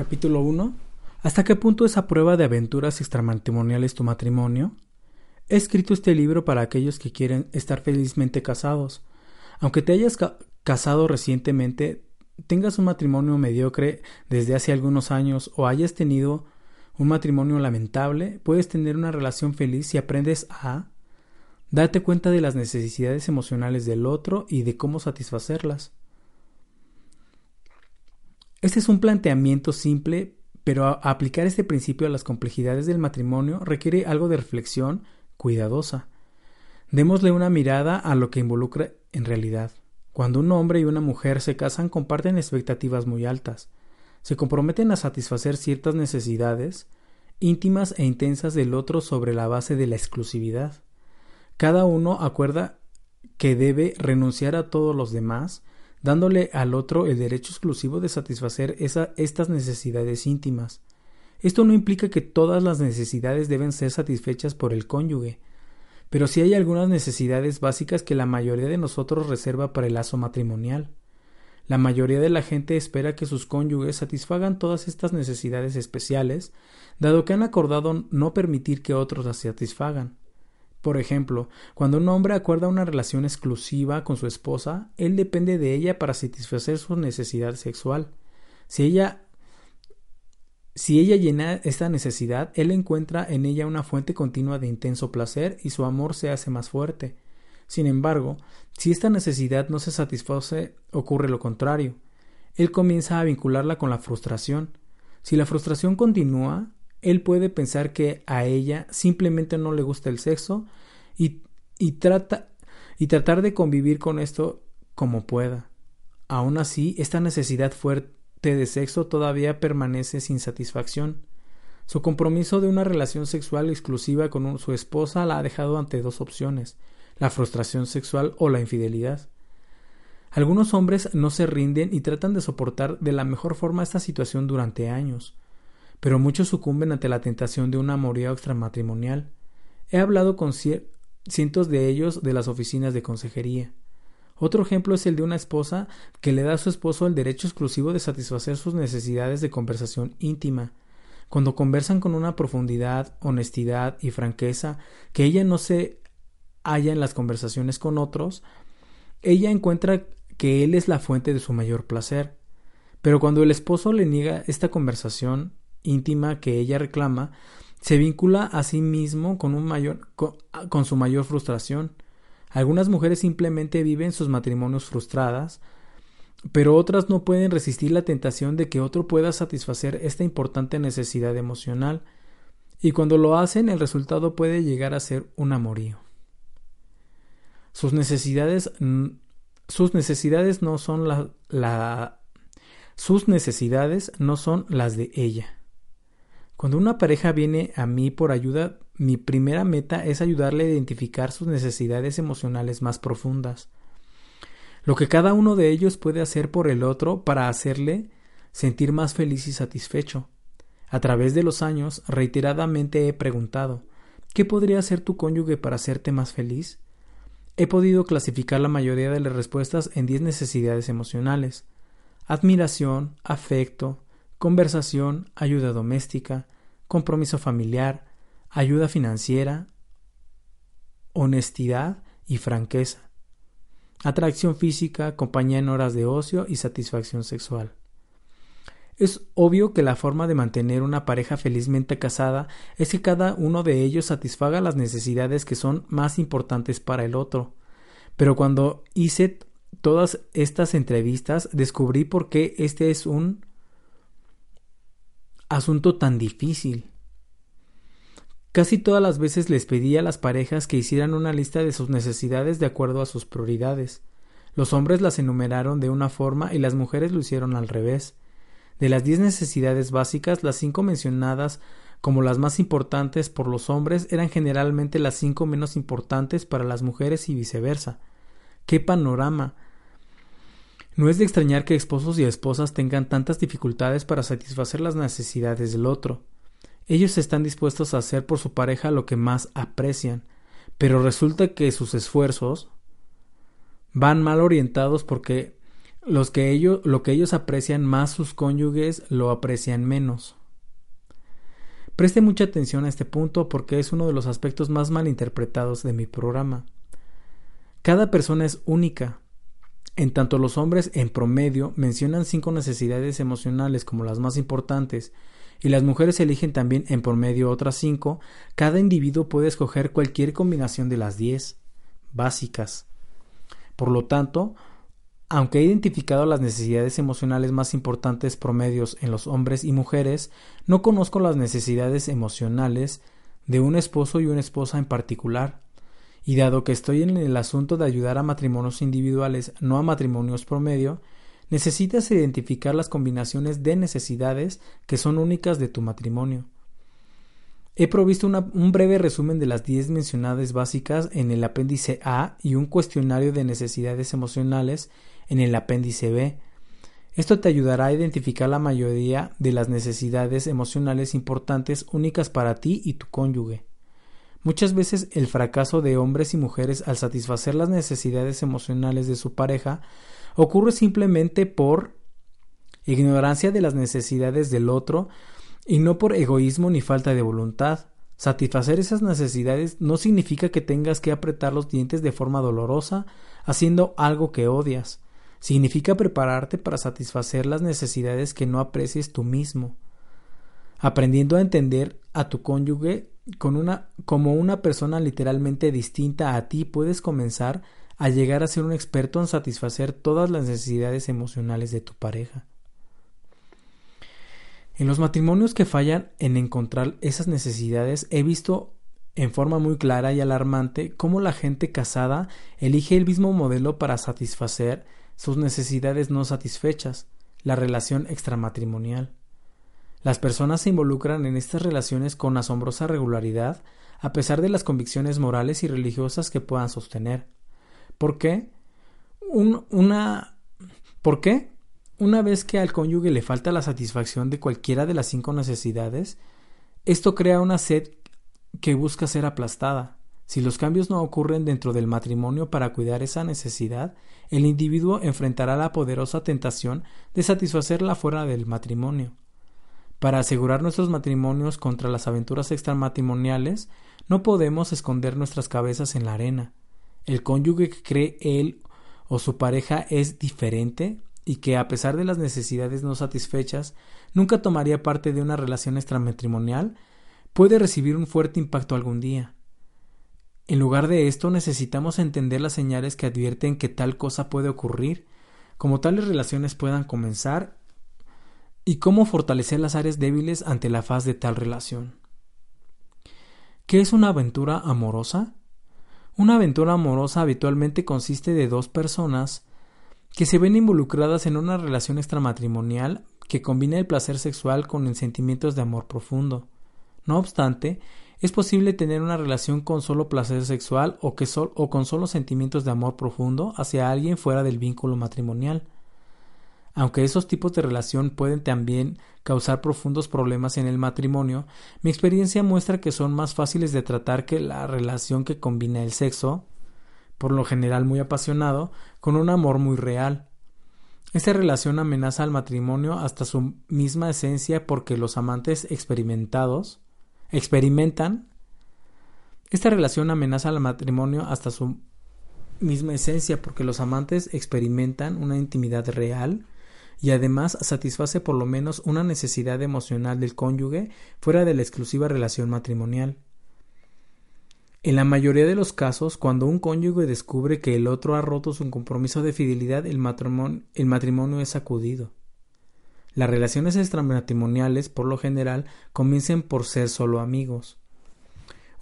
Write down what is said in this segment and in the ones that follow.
Capítulo 1. ¿Hasta qué punto es a prueba de aventuras extramatrimoniales tu matrimonio? He escrito este libro para aquellos que quieren estar felizmente casados. Aunque te hayas casado recientemente, tengas un matrimonio mediocre desde hace algunos años o hayas tenido un matrimonio lamentable, puedes tener una relación feliz si aprendes a darte cuenta de las necesidades emocionales del otro y de cómo satisfacerlas. Este es un planteamiento simple, pero aplicar este principio a las complejidades del matrimonio requiere algo de reflexión cuidadosa. Démosle una mirada a lo que involucra en realidad. Cuando un hombre y una mujer se casan comparten expectativas muy altas. Se comprometen a satisfacer ciertas necesidades íntimas e intensas del otro sobre la base de la exclusividad. Cada uno acuerda que debe renunciar a todos los demás dándole al otro el derecho exclusivo de satisfacer estas necesidades íntimas. Esto no implica que todas las necesidades deben ser satisfechas por el cónyuge, pero sí hay algunas necesidades básicas que la mayoría de nosotros reserva para el lazo matrimonial. La mayoría de la gente espera que sus cónyuges satisfagan todas estas necesidades especiales, dado que han acordado no permitir que otros las satisfagan. Por ejemplo, cuando un hombre acuerda una relación exclusiva con su esposa, él depende de ella para satisfacer su necesidad sexual. Si ella si ella llena esta necesidad, él encuentra en ella una fuente continua de intenso placer y su amor se hace más fuerte. Sin embargo, si esta necesidad no se satisface, ocurre lo contrario. Él comienza a vincularla con la frustración. Si la frustración continúa, él puede pensar que a ella simplemente no le gusta el sexo y, y, trata, y tratar de convivir con esto como pueda. Aún así, esta necesidad fuerte de sexo todavía permanece sin satisfacción. Su compromiso de una relación sexual exclusiva con su esposa la ha dejado ante dos opciones la frustración sexual o la infidelidad. Algunos hombres no se rinden y tratan de soportar de la mejor forma esta situación durante años pero muchos sucumben ante la tentación de un amorío extramatrimonial. He hablado con cientos de ellos de las oficinas de consejería. Otro ejemplo es el de una esposa que le da a su esposo el derecho exclusivo de satisfacer sus necesidades de conversación íntima. Cuando conversan con una profundidad, honestidad y franqueza que ella no se halla en las conversaciones con otros, ella encuentra que él es la fuente de su mayor placer. Pero cuando el esposo le niega esta conversación, íntima que ella reclama, se vincula a sí mismo con, un mayor, con, su mayor frustración. Algunas mujeres simplemente viven sus matrimonios frustradas, pero otras no pueden resistir la tentación de que otro pueda satisfacer esta importante necesidad emocional, y cuando lo hacen el resultado puede llegar a ser un amorío. Sus necesidades, sus necesidades no son la, la sus necesidades no son las de ella. Cuando una pareja viene a mí por ayuda, mi primera meta es ayudarle a identificar sus necesidades emocionales más profundas. Lo que cada uno de ellos puede hacer por el otro para hacerle sentir más feliz y satisfecho. A través de los años, reiteradamente he preguntado ¿Qué podría hacer tu cónyuge para hacerte más feliz? He podido clasificar la mayoría de las respuestas en diez necesidades emocionales admiración, afecto, conversación, ayuda doméstica, compromiso familiar, ayuda financiera, honestidad y franqueza, atracción física, compañía en horas de ocio y satisfacción sexual. Es obvio que la forma de mantener una pareja felizmente casada es que cada uno de ellos satisfaga las necesidades que son más importantes para el otro. Pero cuando hice todas estas entrevistas descubrí por qué este es un asunto tan difícil. Casi todas las veces les pedí a las parejas que hicieran una lista de sus necesidades de acuerdo a sus prioridades. Los hombres las enumeraron de una forma y las mujeres lo hicieron al revés. De las diez necesidades básicas, las cinco mencionadas como las más importantes por los hombres eran generalmente las cinco menos importantes para las mujeres y viceversa. ¡Qué panorama! No es de extrañar que esposos y esposas tengan tantas dificultades para satisfacer las necesidades del otro. Ellos están dispuestos a hacer por su pareja lo que más aprecian, pero resulta que sus esfuerzos van mal orientados porque Los que ellos, lo que ellos aprecian más sus cónyuges lo aprecian menos. Preste mucha atención a este punto porque es uno de los aspectos más mal interpretados de mi programa. Cada persona es única. En tanto los hombres en promedio mencionan cinco necesidades emocionales como las más importantes y las mujeres eligen también en promedio otras cinco, cada individuo puede escoger cualquier combinación de las diez básicas. Por lo tanto, aunque he identificado las necesidades emocionales más importantes promedios en los hombres y mujeres, no conozco las necesidades emocionales de un esposo y una esposa en particular. Y dado que estoy en el asunto de ayudar a matrimonios individuales, no a matrimonios promedio, necesitas identificar las combinaciones de necesidades que son únicas de tu matrimonio. He provisto un breve resumen de las 10 mencionadas básicas en el apéndice A y un cuestionario de necesidades emocionales en el apéndice B. Esto te ayudará a identificar la mayoría de las necesidades emocionales importantes únicas para ti y tu cónyuge. Muchas veces el fracaso de hombres y mujeres al satisfacer las necesidades emocionales de su pareja ocurre simplemente por ignorancia de las necesidades del otro y no por egoísmo ni falta de voluntad. Satisfacer esas necesidades no significa que tengas que apretar los dientes de forma dolorosa haciendo algo que odias significa prepararte para satisfacer las necesidades que no aprecies tú mismo, aprendiendo a entender a tu cónyuge con una, como una persona literalmente distinta a ti, puedes comenzar a llegar a ser un experto en satisfacer todas las necesidades emocionales de tu pareja. En los matrimonios que fallan en encontrar esas necesidades he visto en forma muy clara y alarmante cómo la gente casada elige el mismo modelo para satisfacer sus necesidades no satisfechas, la relación extramatrimonial. Las personas se involucran en estas relaciones con asombrosa regularidad, a pesar de las convicciones morales y religiosas que puedan sostener. ¿Por qué? una ¿Por qué? Una vez que al cónyuge le falta la satisfacción de cualquiera de las cinco necesidades, esto crea una sed que busca ser aplastada. Si los cambios no ocurren dentro del matrimonio para cuidar esa necesidad, el individuo enfrentará la poderosa tentación de satisfacerla fuera del matrimonio. Para asegurar nuestros matrimonios contra las aventuras extramatrimoniales, no podemos esconder nuestras cabezas en la arena. El cónyuge que cree él o su pareja es diferente y que a pesar de las necesidades no satisfechas nunca tomaría parte de una relación extramatrimonial puede recibir un fuerte impacto algún día. En lugar de esto, necesitamos entender las señales que advierten que tal cosa puede ocurrir, cómo tales relaciones puedan comenzar y cómo fortalecer las áreas débiles ante la faz de tal relación. ¿Qué es una aventura amorosa? Una aventura amorosa habitualmente consiste de dos personas que se ven involucradas en una relación extramatrimonial que combina el placer sexual con sentimientos de amor profundo. No obstante, es posible tener una relación con solo placer sexual o, o con solo sentimientos de amor profundo hacia alguien fuera del vínculo matrimonial. Aunque esos tipos de relación pueden también causar profundos problemas en el matrimonio, mi experiencia muestra que son más fáciles de tratar que la relación que combina el sexo, por lo general muy apasionado, con un amor muy real. Esta relación amenaza al matrimonio hasta su misma esencia porque los amantes experimentados experimentan. Esta relación amenaza al matrimonio hasta su misma esencia porque los amantes experimentan una intimidad real y además satisface por lo menos una necesidad emocional del cónyuge fuera de la exclusiva relación matrimonial. En la mayoría de los casos, cuando un cónyuge descubre que el otro ha roto su compromiso de fidelidad, el matrimonio, es sacudido. Las relaciones extramatrimoniales, por lo general, comienzan por ser solo amigos.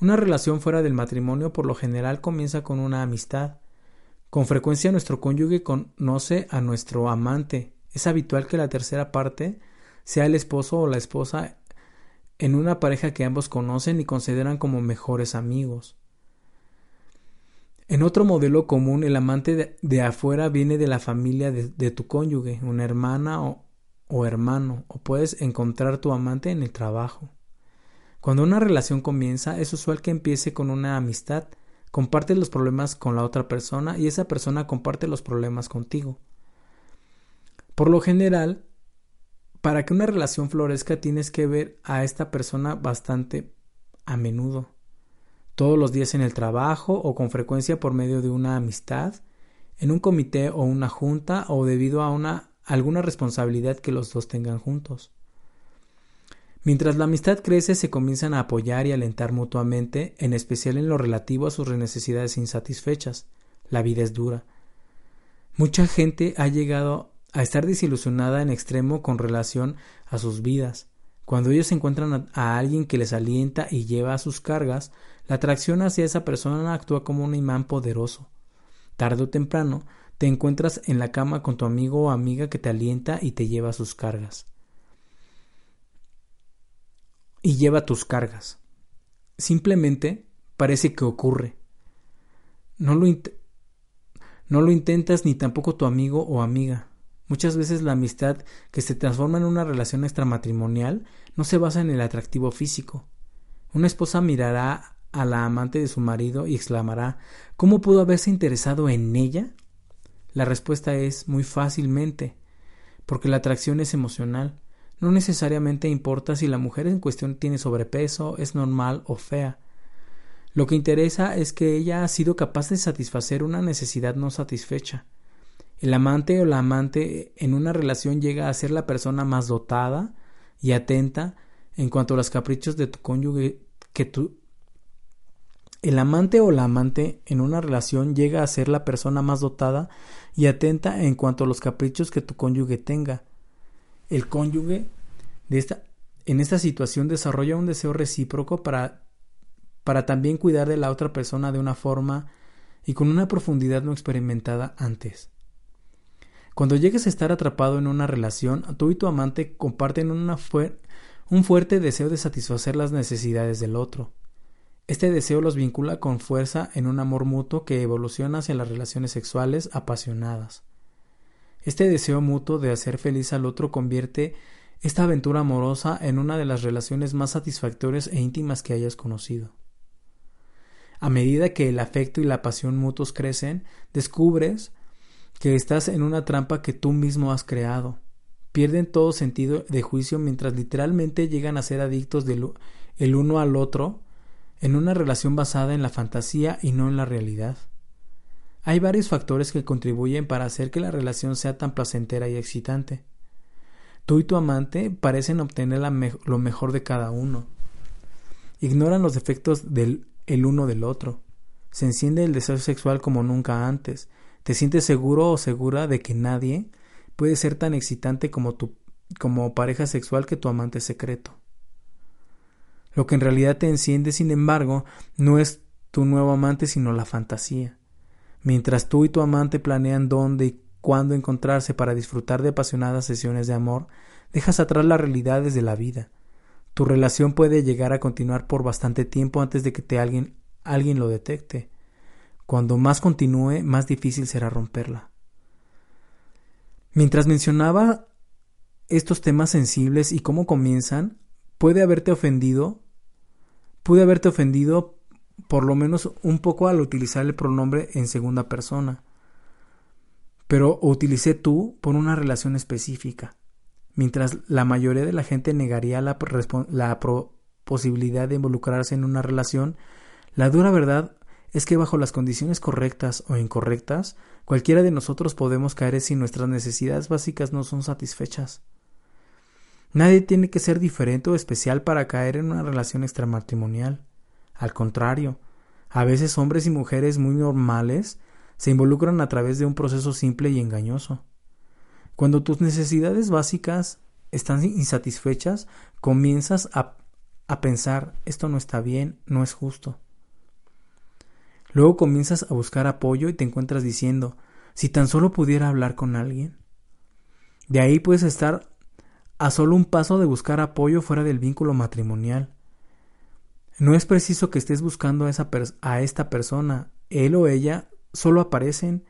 Una relación fuera del matrimonio, por lo general, comienza con una amistad. Con frecuencia nuestro cónyuge conoce a nuestro amante. Es habitual que la tercera parte sea el esposo o la esposa en una pareja que ambos conocen y consideran como mejores amigos. En otro modelo común, el amante de, afuera viene de la familia de, tu cónyuge, una hermana o, o hermano, o puedes encontrar tu amante en el trabajo. Cuando una relación comienza, es usual que empiece con una amistad, compartes los problemas con la otra persona y esa persona comparte los problemas contigo. Por lo general, para que una relación florezca tienes que ver a esta persona bastante a menudo, todos los días en el trabajo o con frecuencia por medio de una amistad, en un comité o una junta o debido a una alguna responsabilidad que los dos tengan juntos. Mientras la amistad crece, se comienzan a apoyar y alentar mutuamente, en especial en lo relativo a sus necesidades insatisfechas. La vida es dura. Mucha gente ha llegado a estar desilusionada en extremo con relación a sus vidas. Cuando ellos encuentran a, alguien que les alienta y lleva a sus cargas, la atracción hacia esa persona actúa como un imán poderoso. Tarde o temprano, te encuentras en la cama con tu amigo o amiga que te alienta y te lleva a sus cargas y lleva tus cargas. Simplemente parece que ocurre. No lo, no lo intentas ni tampoco tu amigo o amiga. Muchas veces la amistad que se transforma en una relación extramatrimonial no se basa en el atractivo físico. Una esposa mirará a la amante de su marido y exclamará ¿Cómo pudo haberse interesado en ella? La respuesta es muy fácilmente, porque la atracción es emocional. No necesariamente importa si la mujer en cuestión tiene sobrepeso, es normal o fea. Lo que interesa es que ella ha sido capaz de satisfacer una necesidad no satisfecha. El amante o la amante en una relación llega a ser la persona más dotada y atenta en cuanto a los caprichos de tu cónyuge que tú el amante o la amante en una relación llega a ser la persona más dotada y atenta en cuanto a los caprichos que tu cónyuge tenga el cónyuge de esta, en esta situación desarrolla un deseo recíproco para, para también cuidar de la otra persona de una forma y con una profundidad no experimentada antes. Cuando llegues a estar atrapado en una relación, tú y tu amante comparten un fuerte deseo de satisfacer las necesidades del otro. Este deseo los vincula con fuerza en un amor mutuo que evoluciona hacia las relaciones sexuales apasionadas. Este deseo mutuo de hacer feliz al otro convierte esta aventura amorosa en una de las relaciones más satisfactorias e íntimas que hayas conocido. A medida que el afecto y la pasión mutuos crecen, descubres que estás en una trampa que tú mismo has creado. Pierden todo sentido de juicio mientras literalmente llegan a ser adictos el uno al otro en una relación basada en la fantasía y no en la realidad. Hay varios factores que contribuyen para hacer que la relación sea tan placentera y excitante. Tú y tu amante parecen obtener lo mejor de cada uno. Ignoran los defectos del el uno del otro. Se enciende el deseo sexual como nunca antes. Te sientes seguro o segura de que nadie puede ser tan excitante como tu como pareja sexual que tu amante secreto. Lo que en realidad te enciende, sin embargo, no es tu nuevo amante, sino la fantasía. Mientras tú y tu amante planean dónde y cuándo encontrarse para disfrutar de apasionadas sesiones de amor, dejas atrás las realidades de la vida. Tu relación puede llegar a continuar por bastante tiempo antes de que te alguien, alguien lo detecte. Cuando más continúe, más difícil será romperla. Mientras mencionaba estos temas sensibles y cómo comienzan, puede haberte ofendido, pude haberte ofendido por lo menos un poco al utilizar el pronombre en segunda persona. Pero utilicé tú por una relación específica, mientras la mayoría de la gente negaría la, la posibilidad de involucrarse en una relación, la dura verdad es que bajo las condiciones correctas o incorrectas, cualquiera de nosotros podemos caer si nuestras necesidades básicas no son satisfechas. Nadie tiene que ser diferente o especial para caer en una relación extramatrimonial. Al contrario, a veces hombres y mujeres muy normales se involucran a través de un proceso simple y engañoso. Cuando tus necesidades básicas están insatisfechas, comienzas a, a pensar esto no está bien, no es justo. Luego comienzas a buscar apoyo y te encuentras diciendo si tan solo pudiera hablar con alguien. De ahí puedes estar a solo un paso de buscar apoyo fuera del vínculo matrimonial. No es preciso que estés buscando a, esa a esta persona. Él o ella solo aparecen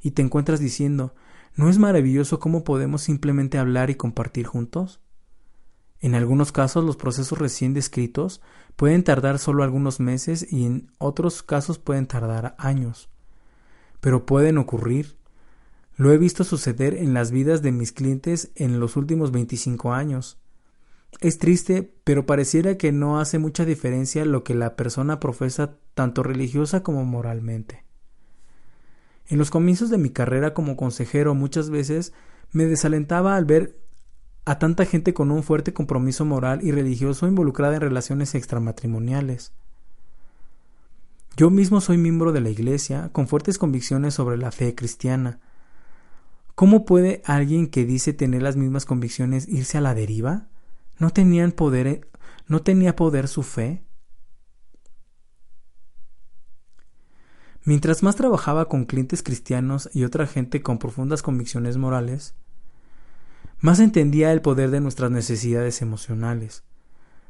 y te encuentras diciendo ¿No es maravilloso cómo podemos simplemente hablar y compartir juntos? En algunos casos los procesos recién descritos pueden tardar solo algunos meses y en otros casos pueden tardar años. Pero pueden ocurrir. Lo he visto suceder en las vidas de mis clientes en los últimos 25 años. Es triste, pero pareciera que no hace mucha diferencia lo que la persona profesa tanto religiosa como moralmente. En los comienzos de mi carrera como consejero muchas veces me desalentaba al ver a tanta gente con un fuerte compromiso moral y religioso involucrada en relaciones extramatrimoniales. Yo mismo soy miembro de la Iglesia con fuertes convicciones sobre la fe cristiana. ¿Cómo puede alguien que dice tener las mismas convicciones irse a la deriva? ¿No tenían poder, no tenía poder su fe? Mientras más trabajaba con clientes cristianos y otra gente con profundas convicciones morales, más entendía el poder de nuestras necesidades emocionales.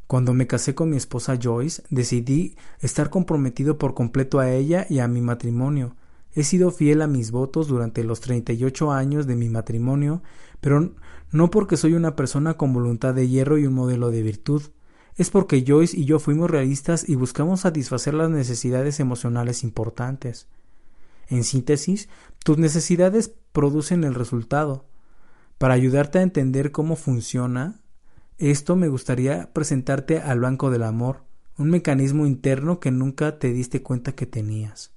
Cuando me casé con mi esposa Joyce, decidí estar comprometido por completo a ella y a mi matrimonio. He sido fiel a mis votos durante los 38 años de mi matrimonio, pero no porque soy una persona con voluntad de hierro y un modelo de virtud es porque Joyce y yo fuimos realistas y buscamos satisfacer las necesidades emocionales importantes. En síntesis, tus necesidades producen el resultado. Para ayudarte a entender cómo funciona esto, me gustaría presentarte al Banco del Amor, un mecanismo interno que nunca te diste cuenta que tenías.